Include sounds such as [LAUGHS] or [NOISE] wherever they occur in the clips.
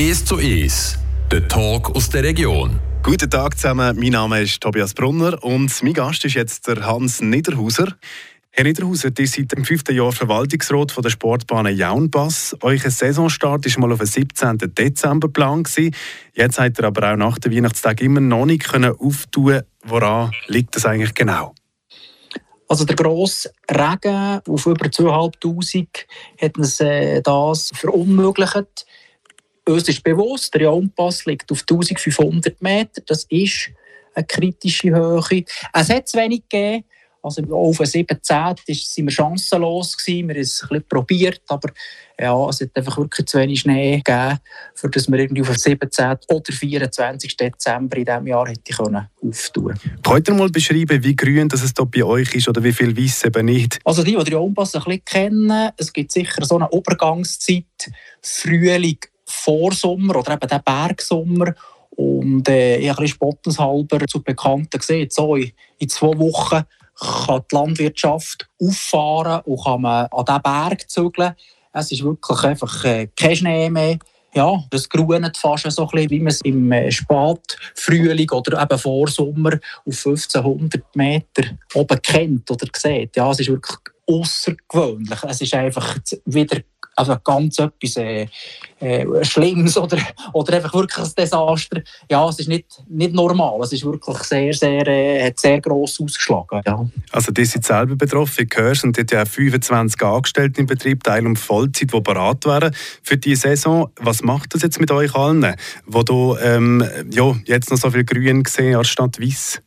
1 zu 1, der Talk aus der Region. Guten Tag zusammen, mein Name ist Tobias Brunner und mein Gast ist jetzt der Hans Niederhauser. Herr Niederhauser, ihr seid im fünften Jahr Verwaltungsrat von der Sportbahn Jaunpass. Euer Saisonstart war mal auf den 17. Dezember geplant. Jetzt habt ihr aber auch nach dem Weihnachtstag immer noch nicht auftun Woran liegt das eigentlich genau? Also der grosse Regen auf über 2500 hat uns äh, das verunmöglicht. Uns ist bewusst, der Jaumpass liegt auf 1500 Meter. Das ist eine kritische Höhe. Es hat zu wenig gegeben. Also auf den 17. waren wir chancenlos. Gewesen. Wir haben es ein bisschen probiert, aber ja, es hat einfach wirklich zu wenig Schnee gegeben, für dass wir irgendwie auf den 17. oder 24. Dezember in diesem Jahr hätte können auftun Könnt ihr mal beschreiben, wie grün das es bei euch ist oder wie viel Weiss eben nicht? Also die, die den Jaumpass ein bisschen kennen, es gibt sicher so eine Übergangszeit, Frühling, Vorsommer oder eben der Bergsommer. Und äh, ich habe spottenshalber zu Bekannten gesehen, so in, in zwei Wochen kann die Landwirtschaft auffahren und kann man an diesen Berg zügeln. Es ist wirklich einfach äh, kein Schnee mehr. Ja, das grunet fast so ein bisschen, wie man es im äh, Spätfrühling oder eben Vorsommer auf 1500 Meter oben kennt oder sieht. Ja, es ist wirklich außergewöhnlich. Es ist einfach wieder also ganz etwas äh, äh, Schlimmes oder, oder einfach wirklich ein Desaster. Ja, es ist nicht, nicht normal. Es ist wirklich sehr, sehr, äh, hat sehr gross ausgeschlagen. Ja. Also die sind selber betroffen, ich höre und hat ja 25 Angestellte im Betrieb, Teil um Vollzeit, die bereit wären für die Saison. Was macht das jetzt mit euch allen, wo du ähm, ja, jetzt noch so viel Grün gesehen als statt Weiß?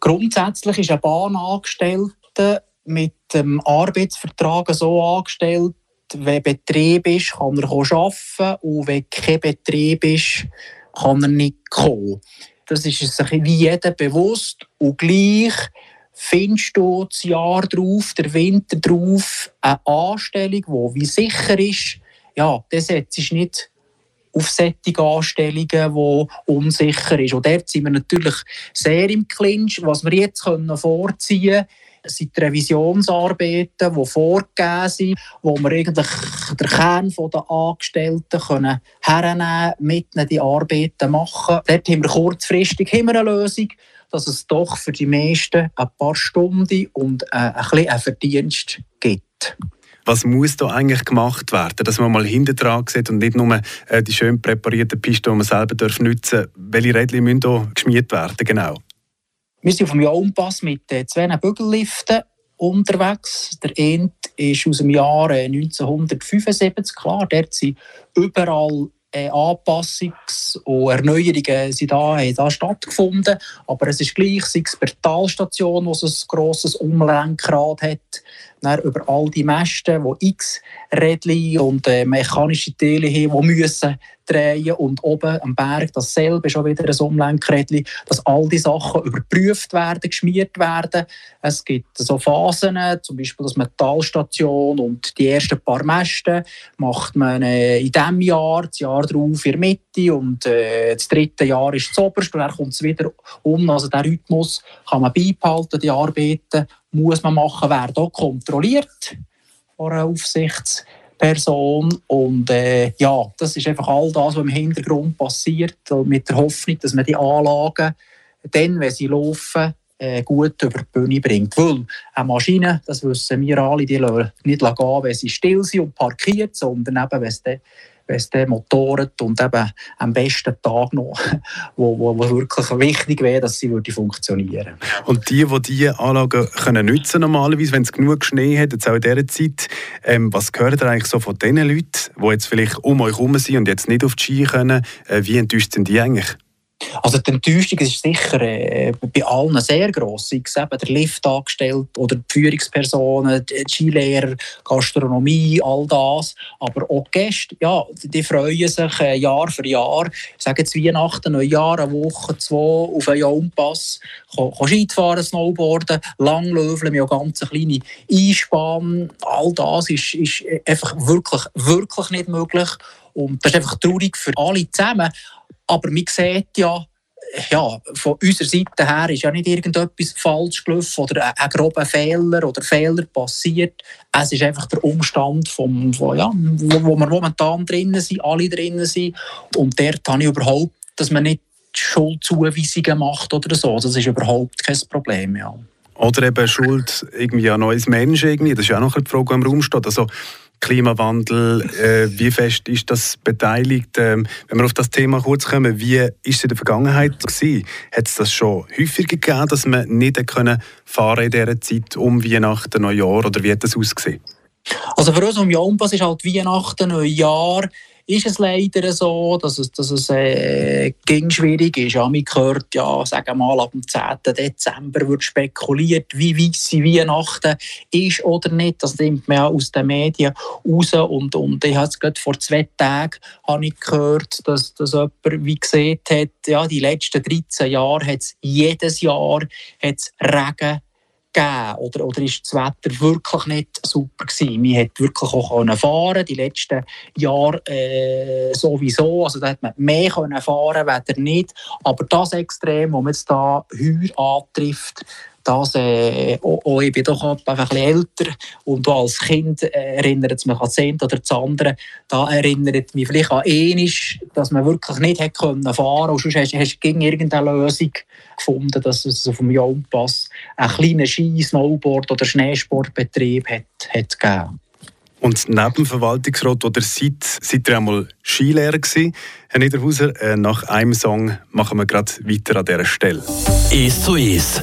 Grundsätzlich ist ein Bahnangestellter mit dem Arbeitsvertrag so angestellt, wenn Betrieb ist, kann er arbeiten und wenn kein Betrieb ist, kann er nicht kommen. Das ist sich wie jeder bewusst und gleich findest du das Jahr drauf, der Winter drauf, eine Anstellung, die wie sicher ist, ja, das setzt nicht auf solche Anstellungen, die unsicher sind. Und dort sind wir natürlich sehr im Clinch. Was wir jetzt vorziehen können, es sind die Revisionsarbeiten, die vorgegeben sind, wo wir eigentlich den Kern der Angestellten können hernehmen mit ihnen die Arbeiten machen. Dort haben wir kurzfristig eine Lösung, dass es doch für die meisten ein paar Stunden und äh, ein bisschen einen Verdienst gibt. Was muss da eigentlich gemacht werden, dass man mal hinten dran sieht und nicht nur äh, die schön präparierten Pisten, die man selber nutzen darf? Welche Rädchen müssen da geschmiert werden, genau? Wir sind auf dem Jaumpass mit äh, zwei Bügelliften unterwegs. Der eine ist aus dem Jahr 1975, äh, klar. Dort sind überall äh, Anpassungs- und Erneuerungen sind da, haben da stattgefunden. Aber es ist gleich, sei es bei der Talstation, wo es ein grosses Umlenkrad hat, über all die Mäste, die x Rädchen und äh, mechanische Teile haben, die müssen drehen und oben am Berg dasselbe schon wieder ein Umlenkrädchen, dass all die Sachen überprüft werden, geschmiert werden. Es gibt so Phasen, zum Beispiel das Metallstation und die ersten paar Mäste macht man äh, in diesem Jahr, das Jahr darauf in der Mitte und äh, das dritte Jahr ist das oberste und dann kommt es wieder um. Also der Rhythmus kann man beibehalten, die Arbeiten muss man machen, werden auch kontrolliert von einer Aufsichtsperson. Und äh, ja, das ist einfach all das, was im Hintergrund passiert, mit der Hoffnung, dass man die Anlagen dann, wenn sie laufen, äh, gut über die Bühne bringt. Weil eine Maschine, das wissen wir alle, die nicht gehen, wenn sie still sind und parkiert, sondern eben, wenn es wenn es dann motoret und eben am besten Tag noch, [LAUGHS] wo, wo, wo wirklich wichtig wäre, dass sie würde funktionieren Und die, die diese Anlagen können nutzen normalerweise, wenn es genug Schnee hat, jetzt auch in dieser Zeit, ähm, was gehört ihr eigentlich so von den Leuten, die jetzt vielleicht um euch herum sind und jetzt nicht auf die Ski können, äh, wie enttäuscht sind die eigentlich? Also die Enttäuschung ist sicher äh, bei allen sehr gross. Sei es eben der Liftangestellte oder die Führungspersonen, die Skilehrer, Gastronomie, all das. Aber auch die Gäste, ja, die freuen sich äh, Jahr für Jahr. Ich sage jetzt Weihnachten, Neujahr, eine Woche, zwei auf einen Jaumpass, Skifahren, Snowboarden, Langlöfeln, haben ganz kleine Einspann. All das ist, ist einfach wirklich, wirklich nicht möglich. Und das ist einfach traurig für alle zusammen. Aber man sieht ja, ja, von unserer Seite her ist ja nicht irgendetwas falsch gelaufen oder ein, ein grober Fehler oder Fehler passiert. Es ist einfach der Umstand, vom, von, ja, wo, wo wir momentan drinnen sind, alle drinnen sind. Und dort habe ich überhaupt, dass man nicht Schuldzuweisungen macht oder so. Das ist überhaupt kein Problem, ja. Oder eben Schuld irgendwie an neues Mensch irgendwie. Das ist ja auch noch eine Frage, die im Raum steht. Also Klimawandel, äh, wie fest ist das beteiligt? Ähm, wenn wir auf das Thema kurz kommen, wie ist es in der Vergangenheit? Hat es das schon häufiger gegeben, dass man nicht können fahren in dieser Zeit um Weihnachten, Neujahr oder wie hat das ausgesehen? Also für uns um Jompass ist halt Weihnachten, Neujahr ist es leider so, dass es, dass es äh, ging schwierig ist. Ja, man hört, ja, sagen mal, ab dem 10. Dezember wird spekuliert, wie weisse Weihnachten ist oder nicht. Das nimmt man ja aus den Medien raus. Und, und ich habe es vor zwei Tagen habe ich gehört, dass, dass jemand wie gesehen hat, ja, die letzten 13 Jahre hat es jedes Jahr hat's Regen gegeben oder, oder ist das Wetter wirklich nicht super gewesen. Man konnte wirklich auch können fahren die letzten Jahre äh, sowieso. Also da hat man mehr können fahren, weder nicht. Aber das Extrem, das man jetzt da heuer antrifft, das, äh, auch, auch, ich bin doch einfach ein bisschen älter und als Kind äh, erinnert es mich an das eine oder das andere. Da erinnert mich vielleicht an einiges, dass man wirklich nicht hätte können fahren und sonst hast, hast du irgendeine Lösung gefunden, dass es auf dem Jaumpass einen kleinen Ski-, Snowboard- oder Schneesportbetrieb hat, hat gegeben. Und neben dem Verwaltungsrat oder seid, seid ihr einmal Skilehrer gewesen, Herr Niederhauser. Äh, nach einem Song machen wir gerade weiter an dieser Stelle. «Es zu es»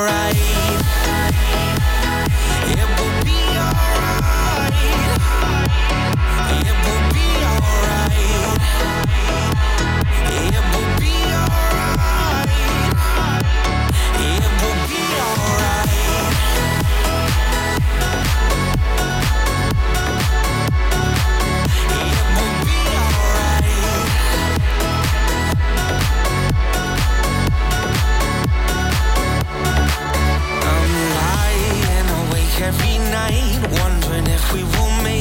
alright. night, wondering if we will make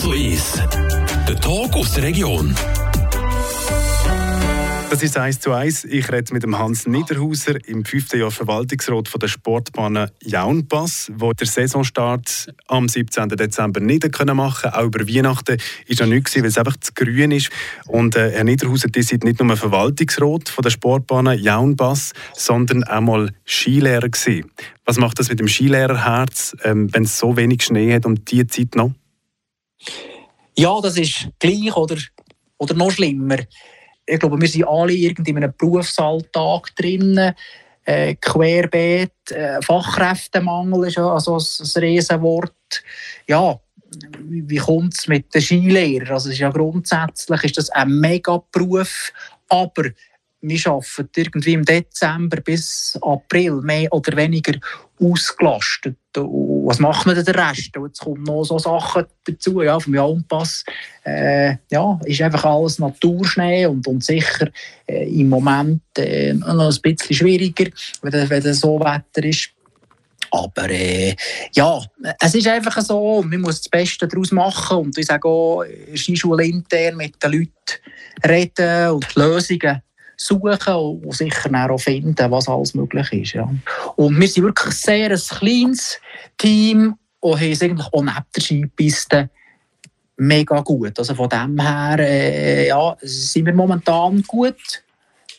zu 1. Der Talk aus der Region. Das ist 1 zu 1. Ich rede mit dem Hans Niederhauser im fünften Jahr Verwaltungsrat von der Sportbahn Jaunpass, wo der Saisonstart am 17. Dezember nicht können machen Auch über Weihnachten ist noch nichts, weil es einfach zu grün ist. Und äh, Herr Niederhauser, die sind nicht nur Verwaltungsrat von der Sportbahn Jaunpass, sondern auch mal Skilehrer gewesen. Was macht das mit dem Skilehrerherz, ähm, wenn es so wenig Schnee hat um diese Zeit noch? Ja, das ist gleich oder, oder noch schlimmer ich glaube, wir sind alle irgendwie in einem Berufsalltag drin. Äh, Querbeet, äh, Fachkräftemangel ist ja also ein Riesenwort. Ja, wie, kommt es mit den Skilehrern? Also, ist ja grundsätzlich ist das ein Mega-Beruf, aber wir arbeiten irgendwie im Dezember bis April mehr oder weniger ausgelastet. Und was macht man denn den Rest? Und jetzt kommen noch so Sachen dazu, ja, vom Jaumpass. Äh, ja, ist einfach alles Naturschnee und, und sicher äh, im Moment äh, noch ein bisschen schwieriger, wenn, wenn so Wetter ist. Aber äh, ja, es ist einfach so, man muss das Beste daraus machen und ich sage auch, Skischule intern mit den Leuten reden und Lösungen suchen und sicher auch finden, was alles möglich ist. Ja. Und wir sind wirklich sehr ein kleines Team und haben es eigentlich auch neben der Skipiste mega gut. Also von dem her äh, ja, sind wir momentan gut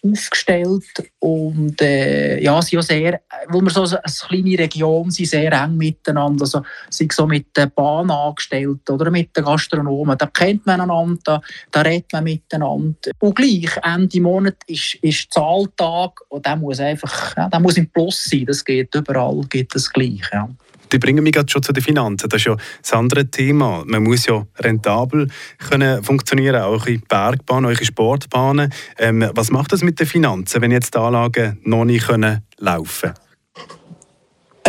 aufgestellt und äh, ja, sind ja sehr, weil wir so eine kleine Region sind, sehr eng miteinander, also sind so mit den Bahnangestellten oder mit den Gastronomen, da kennt man einander, da, da redet man miteinander und gleich, Ende Monat ist, ist Zahltag und der muss einfach, ja, der muss im Plus sein, das geht überall, geht das gleich, ja. Die bringen mich gerade schon zu den Finanzen. Das ist ja das andere Thema. Man muss ja rentabel können funktionieren, auch in Bergbahnen, auch in Sportbahnen. Ähm, was macht das mit den Finanzen, wenn jetzt die Anlagen noch nicht können laufen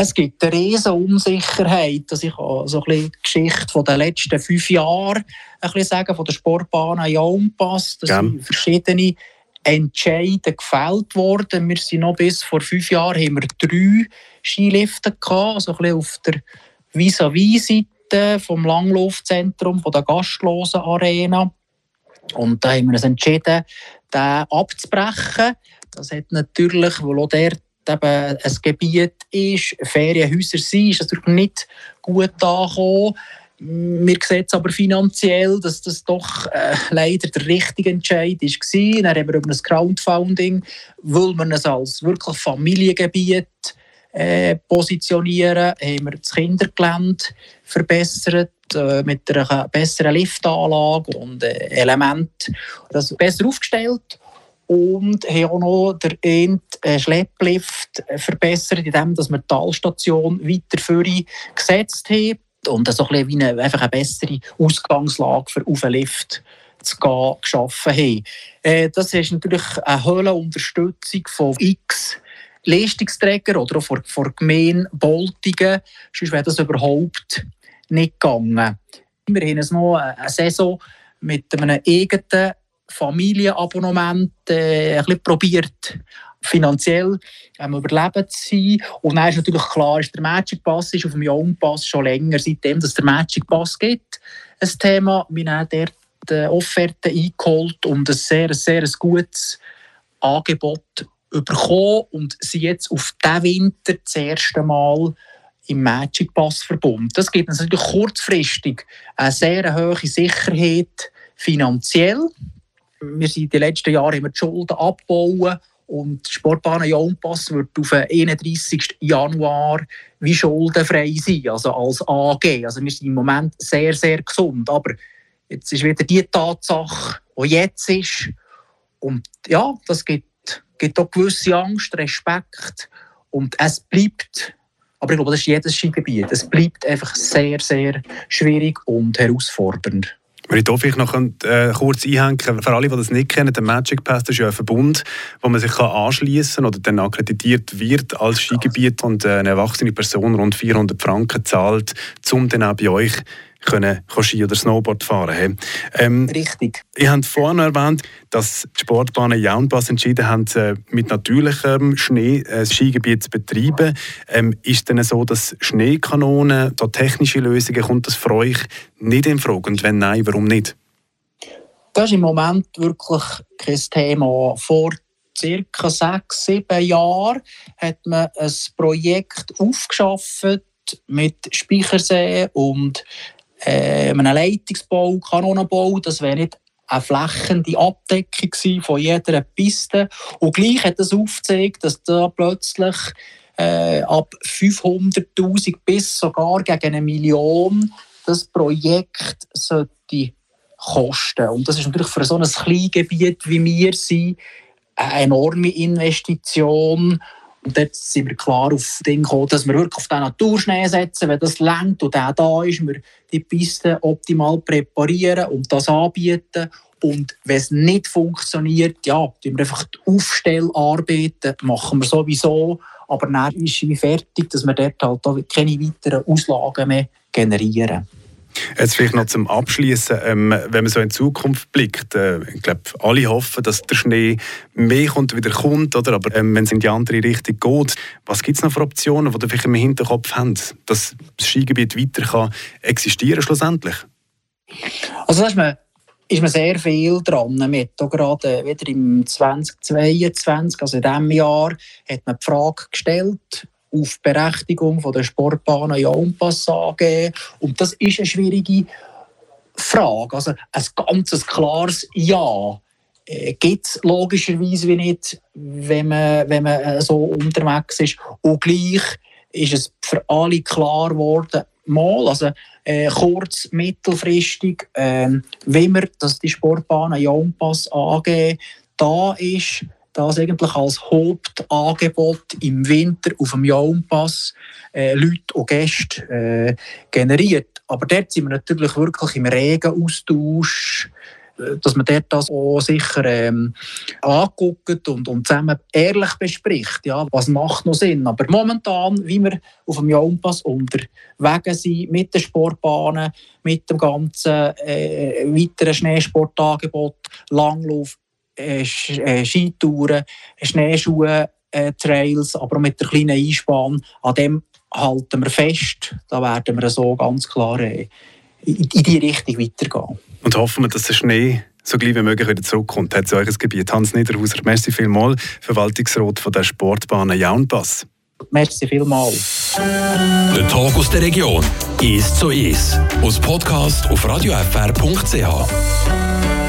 es gibt eine riesige Unsicherheit. Also ich so ein bisschen die Geschichte der letzten fünf Jahre ein bisschen sagen, von der Sportbahn Jaumpass. Das sind verschiedene Entscheidungen gefällt worden. Wir sind noch bis vor fünf Jahren haben wir drei Skilifte gehabt, also ein bisschen auf der Vis-à-vis-Seite vom Langlaufzentrum, von der gastlosen Arena. Und da haben wir uns entschieden, den abzubrechen. Das hat natürlich, weil auch dort eben ein Gebiet ist, Ferienhäuser sind, ist natürlich nicht gut angekommen. Wir sehen es aber finanziell, dass das doch äh, leider der richtige Entscheid war. Dann haben wir über ein Crowdfunding, weil wir es als wirklich Familiengebiet äh, positionieren, haben wir das Kindergelände verbessert äh, mit einer besseren Liftanlage und äh, Elementen das besser aufgestellt. Und haben auch noch den äh, Schlepplift verbessert, indem wir die Talstation weiter vorne gesetzt haben und so ein wie eine, einfach eine bessere Ausgangslage für auf den Lift zu gehen, geschaffen haben. Äh, das ist natürlich eine Höhlenunterstützung von X Leistungsträger oder auch von, von Gemeinde Boltigen, sonst wäre das überhaupt nicht gegangen. Wir haben noch eine Saison mit einem eigenen Familienabonnement äh, ein bisschen probiert, finanziell ähm, überleben zu sein. Und dann ist natürlich klar, ist der Magic Pass ist auf dem Young Pass schon länger, seitdem dass der Magic Pass gibt, ein Thema. Wir haben dort die Offerte eingeholt und ein sehr, sehr gutes Angebot bekommen und sind jetzt auf diesen Winter das erste Mal im Magic Pass verbunden. Das gibt uns natürlich kurzfristig eine sehr hohe Sicherheit finanziell. Wir sind die letzten Jahre immer die Schulden abbauen und die Sportbahn Jaumpass wird auf den 31. Januar wie schuldenfrei sein, also als AG. Also wir sind im Moment sehr, sehr gesund. Aber jetzt ist wieder die Tatsache, die jetzt ist. Und ja, das gibt, gibt auch gewisse Angst, Respekt. Und es bleibt, aber ich glaube, das ist jedes Skigebiet, es bleibt einfach sehr, sehr schwierig und herausfordernd. Wenn ich hier vielleicht noch äh, kurz einhängen. Für alle, die das nicht kennen, der Magic Pass ist ja ein Verbund, wo man sich anschließen kann oder dann akkreditiert wird als Skigebiet und äh, eine erwachsene Person rund 400 Franken zahlt, um dann auch bei euch können Ski oder Snowboard fahren können. Ähm, Richtig. Ihr habt vorhin erwähnt, dass die Sportbahnen Jaunpass entschieden haben, äh, mit natürlichem Schnee ein Skigebiet zu betreiben. Ähm, ist es denn so, dass Schneekanonen, da technische Lösungen, kommt das für euch nicht in Frage? Und wenn nein, warum nicht? Das ist im Moment wirklich kein Thema. Vor circa sechs, sieben Jahren hat man ein Projekt aufgeschafft mit Speichersee und äh, einem Leitungsbau, Kanonenbau. Das wäre nicht eine flächende Abdeckung von jeder Piste. Und gleich hat es aufgezeigt, dass da plötzlich äh, ab 500.000 bis sogar gegen eine Million das Projekt sollte kosten. Und das ist natürlich für so ein Kleingebiet wie wir sind eine enorme Investition. Und dort sind wir klar auf den gekommen, dass wir wirklich auf den Naturschnee setzen, wenn das längt und der da ist, wir die Piste optimal präparieren und das anbieten. Und wenn es nicht funktioniert, ja, tun wir einfach die Aufstellarbeiten, machen wir sowieso. Aber dann ist es fertig, dass wir dort halt keine weiteren Auslagen mehr generieren. Jetzt vielleicht noch zum Abschließen, ähm, wenn man so in Zukunft blickt, äh, ich glaube, alle hoffen, dass der Schnee mehr kommt, wieder kommt, oder? Aber ähm, wenn es in die andere Richtung geht, was gibt es noch für Optionen, die ihr vielleicht im Hinterkopf habt, dass das Skigebiet weiter kann existieren schlussendlich? Also das ist man ist man sehr viel dran mit. Auch gerade wieder im 2022, also in diesem Jahr, hat man die Frage gestellt, auf Berechtigung von der Sportbahn Jaunpass AG. Und das ist eine schwierige Frage. Also ein ganz klares Ja äh, gibt es logischerweise wie nicht, wenn man, wenn man äh, so unterwegs ist. Und gleich ist es für alle klar geworden, mal, also äh, kurz-, mittelfristig, äh, man, dass die Sportbahn Jaunpass AG da ist, das eigentlich als Hauptangebot im Winter auf dem Jaumpass äh, Leute und Gäste äh, generiert. Aber dort sind wir natürlich wirklich im regen Austausch, äh, dass man dort das auch sicher ähm, anguckt und, und zusammen ehrlich bespricht, ja, was macht noch Sinn. Aber momentan, wie wir auf dem Jaumpass unterwegs sind, mit den Sportbahnen, mit dem ganzen äh, weiteren Schneesportangebot, Langlauf, äh, äh, Skitouren, Schneeschuhe, äh, Trails, aber auch mit der kleinen Einspann. An dem halten wir fest. Da werden wir so ganz klar in, in die Richtung weitergehen. Und hoffen wir, dass der Schnee so gleich wie möglich wieder zurückkommt. Hat zu euch Gebiet. Hans Niederhauser, merci vielmals, Verwaltungsrat von der Sportbahn Jaunpass. Merci vielmals. Der Tag aus der Region ist so ist. Aus Podcast auf radiofr.ch.